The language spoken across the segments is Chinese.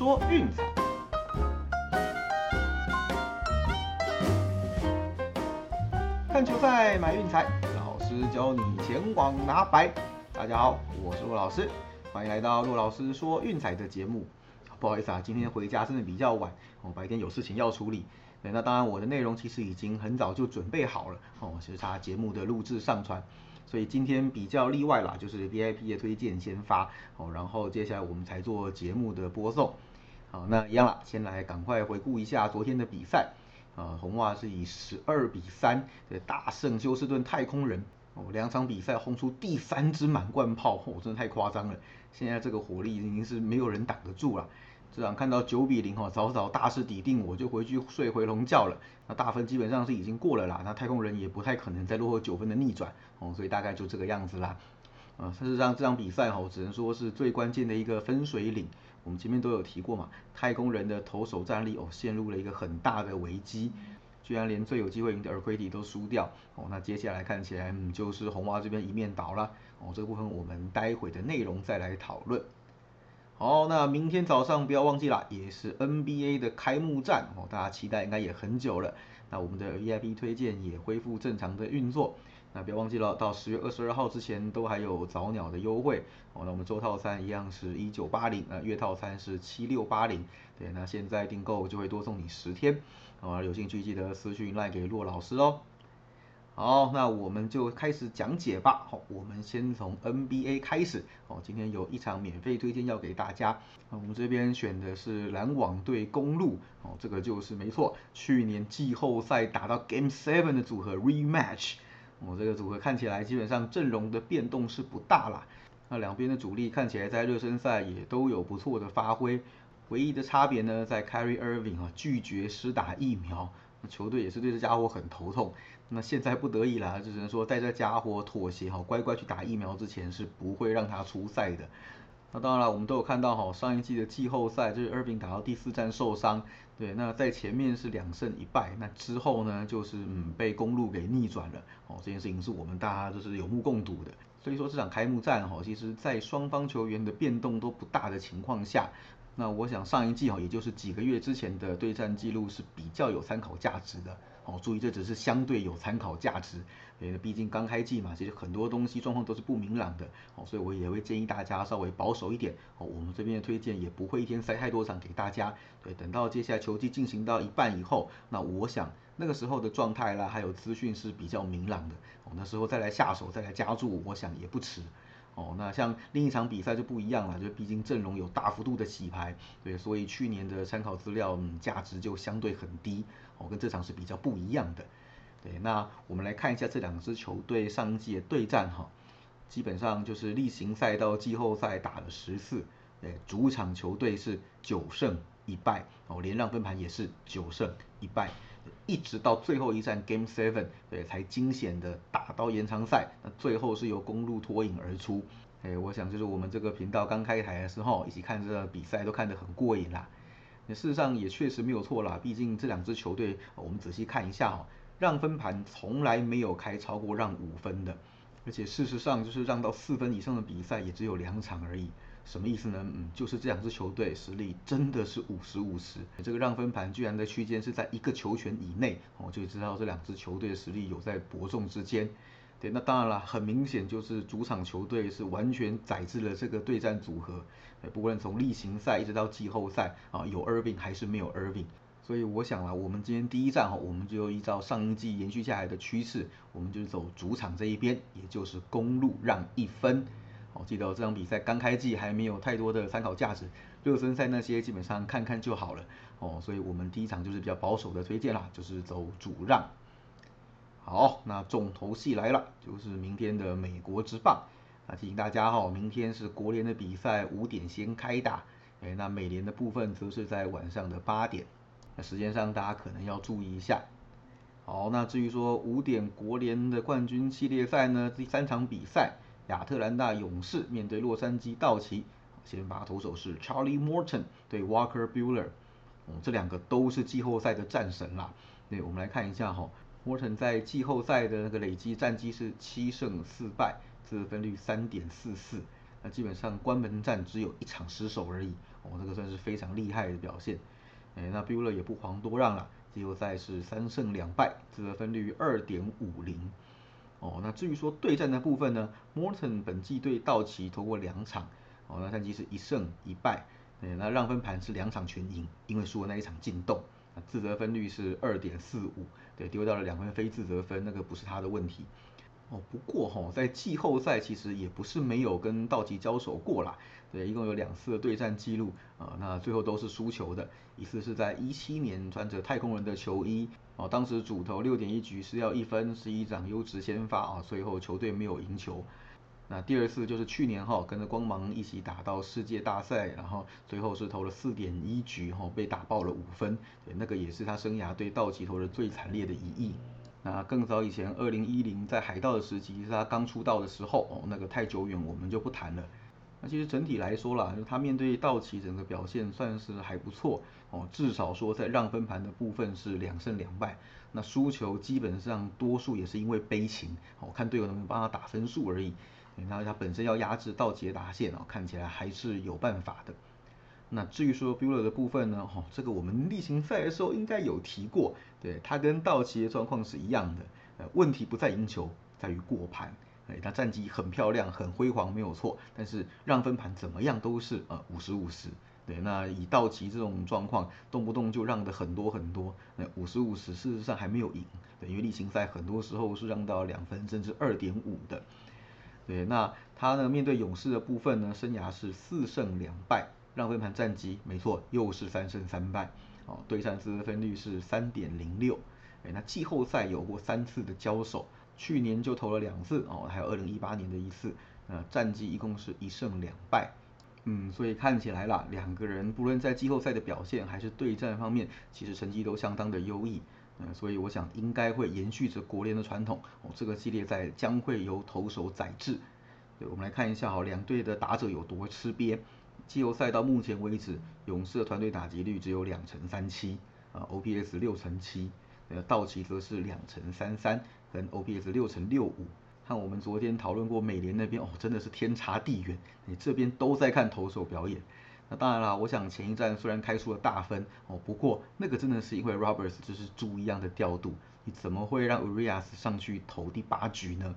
说运彩，看球赛买运彩，老师教你前往拿白。大家好，我是陆老师，欢迎来到陆老师说运彩的节目。不好意思啊，今天回家真的比较晚，我白天有事情要处理。那当然我的内容其实已经很早就准备好了，哦，是差节目的录制上传。所以今天比较例外啦，就是 VIP 的推荐先发，哦，然后接下来我们才做节目的播送。好，那一样啦，先来赶快回顾一下昨天的比赛。啊，红袜是以十二比三的大胜休斯顿太空人，哦，两场比赛轰出第三支满贯炮，哦，真的太夸张了。现在这个火力已经是没有人挡得住了。这场看到九比零哈，早早大势抵定，我就回去睡回笼觉了。那大分基本上是已经过了啦，那太空人也不太可能再落后九分的逆转哦，所以大概就这个样子啦。啊，事实上这场比赛哈，只能说是最关键的一个分水岭。我们前面都有提过嘛，太空人的投手战力哦，陷入了一个很大的危机，居然连最有机会赢的尔奎迪都输掉哦。那接下来看起来嗯，就是红蛙这边一面倒了哦。这部分我们待会的内容再来讨论。好，那明天早上不要忘记了，也是 NBA 的开幕战哦，大家期待应该也很久了。那我们的 VIP 推荐也恢复正常的运作，那不要忘记了，到十月二十二号之前都还有早鸟的优惠哦。那我们周套餐一样是一九八零，那月套餐是七六八零，对，那现在订购就会多送你十天，哦，有兴趣记得私讯赖给骆老师哦。好，那我们就开始讲解吧。好，我们先从 NBA 开始。哦，今天有一场免费推荐要给大家。我们这边选的是篮网对公路。哦，这个就是没错，去年季后赛打到 Game Seven 的组合 Rematch。我，这个组合看起来基本上阵容的变动是不大啦。那两边的主力看起来在热身赛也都有不错的发挥。唯一的差别呢，在 Kyrie Irving 啊拒绝施打疫苗。球队也是对这家伙很头痛，那现在不得已了，就只能说在这家伙妥协哈，乖乖去打疫苗之前是不会让他出赛的。那当然了，我们都有看到哈，上一季的季后赛就是二兵打到第四战受伤，对，那在前面是两胜一败，那之后呢就是嗯被公路给逆转了，哦，这件事情是我们大家都是有目共睹的。所以说这场开幕战哈，其实在双方球员的变动都不大的情况下。那我想上一季哈，也就是几个月之前的对战记录是比较有参考价值的。哦，注意这只是相对有参考价值，因为毕竟刚开季嘛，其实很多东西状况都是不明朗的。哦，所以我也会建议大家稍微保守一点。哦，我们这边的推荐也不会一天塞太多场给大家。对，等到接下来球季进行到一半以后，那我想那个时候的状态啦，还有资讯是比较明朗的。哦，那时候再来下手，再来加注，我想也不迟。哦，那像另一场比赛就不一样了，就毕竟阵容有大幅度的洗牌，对，所以去年的参考资料嗯价值就相对很低，哦，跟这场是比较不一样的。对，那我们来看一下这两支球队上季的对战哈，基本上就是例行赛到季后赛打了十次，对，主场球队是九胜一败，哦，连让分盘也是九胜一败。一直到最后一战 Game Seven，对，才惊险的打到延长赛，那最后是由公路脱颖而出。哎，我想就是我们这个频道刚开台的时候，一起看这个比赛都看得很过瘾啦。事实上也确实没有错啦，毕竟这两支球队，我们仔细看一下哦，让分盘从来没有开超过让五分的，而且事实上就是让到四分以上的比赛也只有两场而已。什么意思呢？嗯，就是这两支球队实力真的是五十五十，这个让分盘居然的区间是在一个球权以内，哦，就知道这两支球队的实力有在伯仲之间。对，那当然了，很明显就是主场球队是完全宰制了这个对战组合。不论从例行赛一直到季后赛啊，有 Irving 还是没有 Irving，所以我想啊，我们今天第一站哈，我们就依照上一季延续下来的趋势，我们就走主场这一边，也就是公路让一分。哦，记得这场比赛刚开季还没有太多的参考价值，热身赛那些基本上看看就好了。哦，所以我们第一场就是比较保守的推荐啦，就是走主让。好，那重头戏来了，就是明天的美国之棒。那提醒大家哈，明天是国联的比赛，五点先开打。哎，那美联的部分则是在晚上的八点。时间上大家可能要注意一下。好，那至于说五点国联的冠军系列赛呢，第三场比赛。亚特兰大勇士面对洛杉矶道奇，先发投手是 Charlie Morton 对 Walker Buehler，哦，这两个都是季后赛的战神啦。对，我们来看一下哈，Morton 在季后赛的那个累积战绩是七胜四败，自分率三点四四。那基本上关门战只有一场失手而已，哦，这个算是非常厉害的表现。哎，那 Buller 也不遑多让了，季后赛是三胜两败，自得分率二点五零。哦，那至于说对战的部分呢，Morton 本季对道奇投过两场，哦，那战绩是一胜一败，对，那让分盘是两场全赢，因为输了那一场进洞，自责分率是二点四五，对，丢掉了两分非自责分，那个不是他的问题。哦，不过哈，在季后赛其实也不是没有跟道奇交手过啦，对，一共有两次的对战记录，啊，那最后都是输球的，一次是在一七年穿着太空人的球衣，哦，当时主投六点一局是要一分，是一场优质先发啊，最后球队没有赢球。那第二次就是去年哈，跟着光芒一起打到世界大赛，然后最后是投了四点一局哈，被打爆了五分，对，那个也是他生涯对道奇投的最惨烈的一役。那更早以前，二零一零在海盗的时期是他刚出道的时候哦，那个太久远，我们就不谈了。那其实整体来说啦，就他面对道奇整个表现算是还不错哦，至少说在让分盘的部分是两胜两败。那输球基本上多数也是因为悲情哦，看队友能不能帮他打分数而已。然后他本身要压制道奇的打线哦，看起来还是有办法的。那至于说 Buler 的部分呢，哈，这个我们例行赛的时候应该有提过，对他跟道奇的状况是一样的，呃，问题不在赢球，在于过盘，哎，他战绩很漂亮，很辉煌，没有错，但是让分盘怎么样都是呃五十五十，对，那以道奇这种状况，动不动就让的很多很多，那五十五十事实上还没有赢，对，因为例行赛很多时候是让到两分甚至二点五的，对，那他呢面对勇士的部分呢，生涯是四胜两败。让分盘战绩没错，又是三胜三败，哦，对战自分率是三点零六，哎，那季后赛有过三次的交手，去年就投了两次，哦，还有二零一八年的一次，呃，战绩一共是一胜两败，嗯，所以看起来啦，两个人不论在季后赛的表现还是对战方面，其实成绩都相当的优异，嗯，所以我想应该会延续着国联的传统，哦，这个系列赛将会由投手宰制，对，我们来看一下哈，两队的打者有多吃瘪。季后赛到目前为止，勇士的团队打击率只有两成三七，啊，OPS 六成七，呃，道奇则是两成三三，跟 OPS 六成六五。看我们昨天讨论过美联那边哦，真的是天差地远，你这边都在看投手表演。那当然啦，我想前一站虽然开出了大分哦，不过那个真的是因为 Roberts 就是猪一样的调度，你怎么会让 Urias 上去投第八局呢？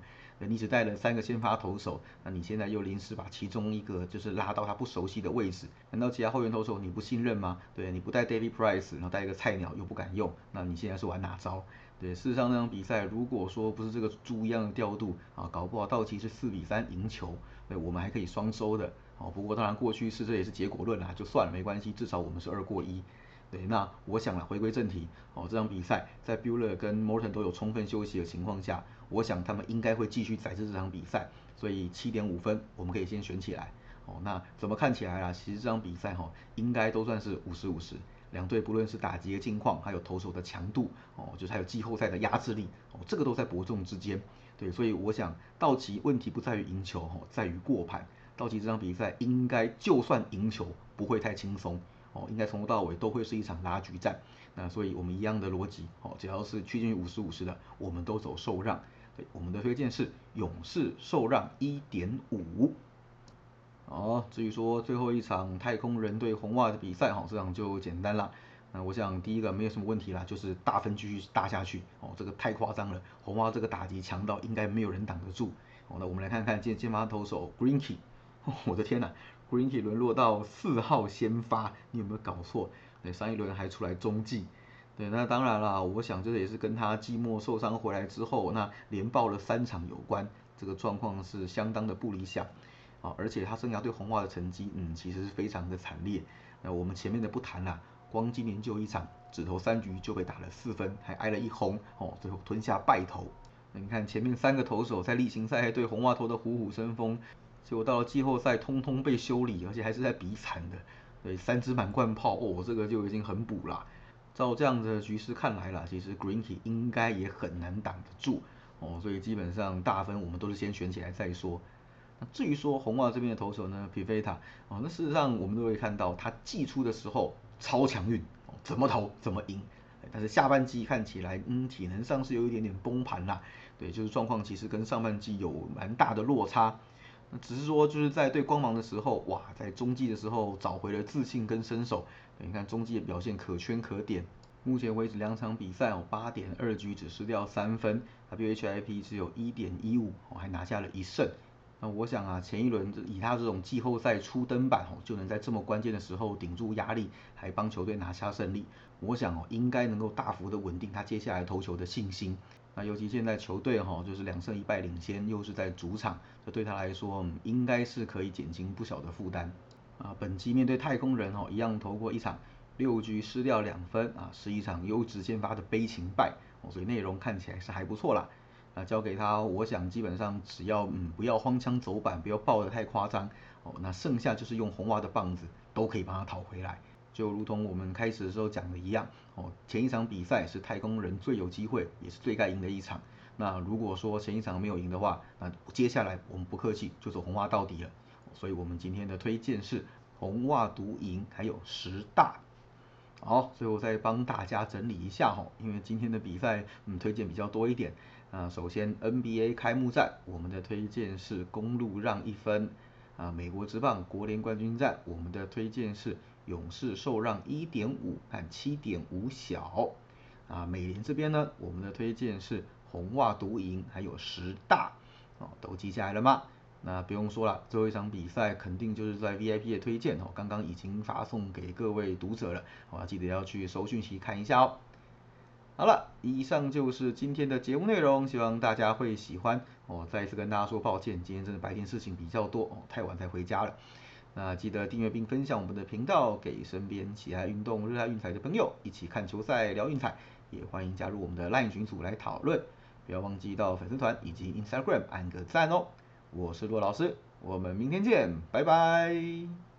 你只带了三个先发投手，那你现在又临时把其中一个就是拉到他不熟悉的位置，难道其他后援投手你不信任吗？对，你不带 David Price，然后带一个菜鸟又不敢用，那你现在是玩哪招？对，事实上那场比赛如果说不是这个猪一样的调度啊，搞不好道奇是四比三赢球，对，我们还可以双收的。哦，不过当然过去是这也是结果论啦，就算了没关系，至少我们是二过一。对，那我想了，回归正题，哦，这场比赛在 Buller 跟 Morton 都有充分休息的情况下，我想他们应该会继续载制这场比赛，所以七点五分我们可以先选起来。哦，那怎么看起来啊？其实这场比赛哈，应该都算是五十五十，两队不论是打击的境况，还有投手的强度，哦，就是还有季后赛的压制力，哦，这个都在伯仲之间。对，所以我想道奇问题不在于赢球，哦，在于过盘。道奇这场比赛应该就算赢球，不会太轻松。哦，应该从头到尾都会是一场拉锯战，那所以我们一样的逻辑，哦，只要是趋近于五十五十的，我们都走受让。对，我们的推荐是勇士受让一点五。哦，至于说最后一场太空人对红袜的比赛，哈，这样就简单了。那我想第一个没有什么问题啦，就是大分继续打下去。哦，这个太夸张了，红袜这个打击强到应该没有人挡得住。哦，那我们来看看今天先发投手 Greenkey，我的天呐！Greenkey 沦落到四号先发，你有没有搞错？对，上一轮还出来中继。对，那当然了，我想这也是跟他季末受伤回来之后，那连爆了三场有关。这个状况是相当的不理想啊，而且他生涯对红袜的成绩，嗯，其实是非常的惨烈。那我们前面的不谈了，光今年就一场，只投三局就被打了四分，还挨了一红哦，最后吞下败投。你看前面三个投手在例行赛对红袜投的虎虎生风。结果到了季后赛，通通被修理，而且还是在比惨的，对，三支满贯炮，哦，这个就已经很补了。照这样的局势看来啦，其实 Greenkey 应该也很难挡得住，哦，所以基本上大分我们都是先选起来再说。那至于说红袜这边的投手呢 p i v e t a 哦，那事实上我们都会看到他季初的时候超强运，怎么投怎么赢，但是下半季看起来，嗯，体能上是有一点点崩盘啦，对，就是状况其实跟上半季有蛮大的落差。只是说就是在对光芒的时候，哇，在中继的时候找回了自信跟身手。你看中继的表现可圈可点。目前为止两场比赛哦，八点二局只失掉三分，WHIP 只有一点一五，还拿下了一胜。那我想啊，前一轮以他这种季后赛初登板哦，就能在这么关键的时候顶住压力，还帮球队拿下胜利，我想哦，应该能够大幅的稳定他接下来投球的信心。那尤其现在球队哈，就是两胜一败领先，又是在主场，这对他来说，应该是可以减轻不小的负担。啊，本季面对太空人哦，一样投过一场。六局失掉两分啊，是一场优质先发的悲情败哦，所以内容看起来是还不错啦。啊，交给他，我想基本上只要嗯不要荒腔走板，不要爆得太夸张哦，那剩下就是用红袜的棒子都可以帮他讨回来。就如同我们开始的时候讲的一样哦，前一场比赛是太空人最有机会，也是最该赢的一场。那如果说前一场没有赢的话，那接下来我们不客气就走红袜到底了。所以我们今天的推荐是红袜独赢，还有十大。好，最后再帮大家整理一下哈，因为今天的比赛嗯推荐比较多一点啊。首先 NBA 开幕战，我们的推荐是公路让一分啊。美国职棒国联冠军战，我们的推荐是勇士受让一点五和七点五小啊。美联这边呢，我们的推荐是红袜独赢，还有十大哦，都记下来了吗？那不用说了，最后一场比赛肯定就是在 VIP 的推荐哦，刚刚已经发送给各位读者了，好，记得要去收讯息看一下哦。好了，以上就是今天的节目内容，希望大家会喜欢。哦，再一次跟大家说抱歉，今天真的白天事情比较多哦，太晚才回家了。那记得订阅并分享我们的频道，给身边喜爱运动、热爱运彩的朋友一起看球赛、聊运彩，也欢迎加入我们的 LINE 群组来讨论。不要忘记到粉丝团以及 Instagram 按个赞哦。我是骆老师，我们明天见，拜拜。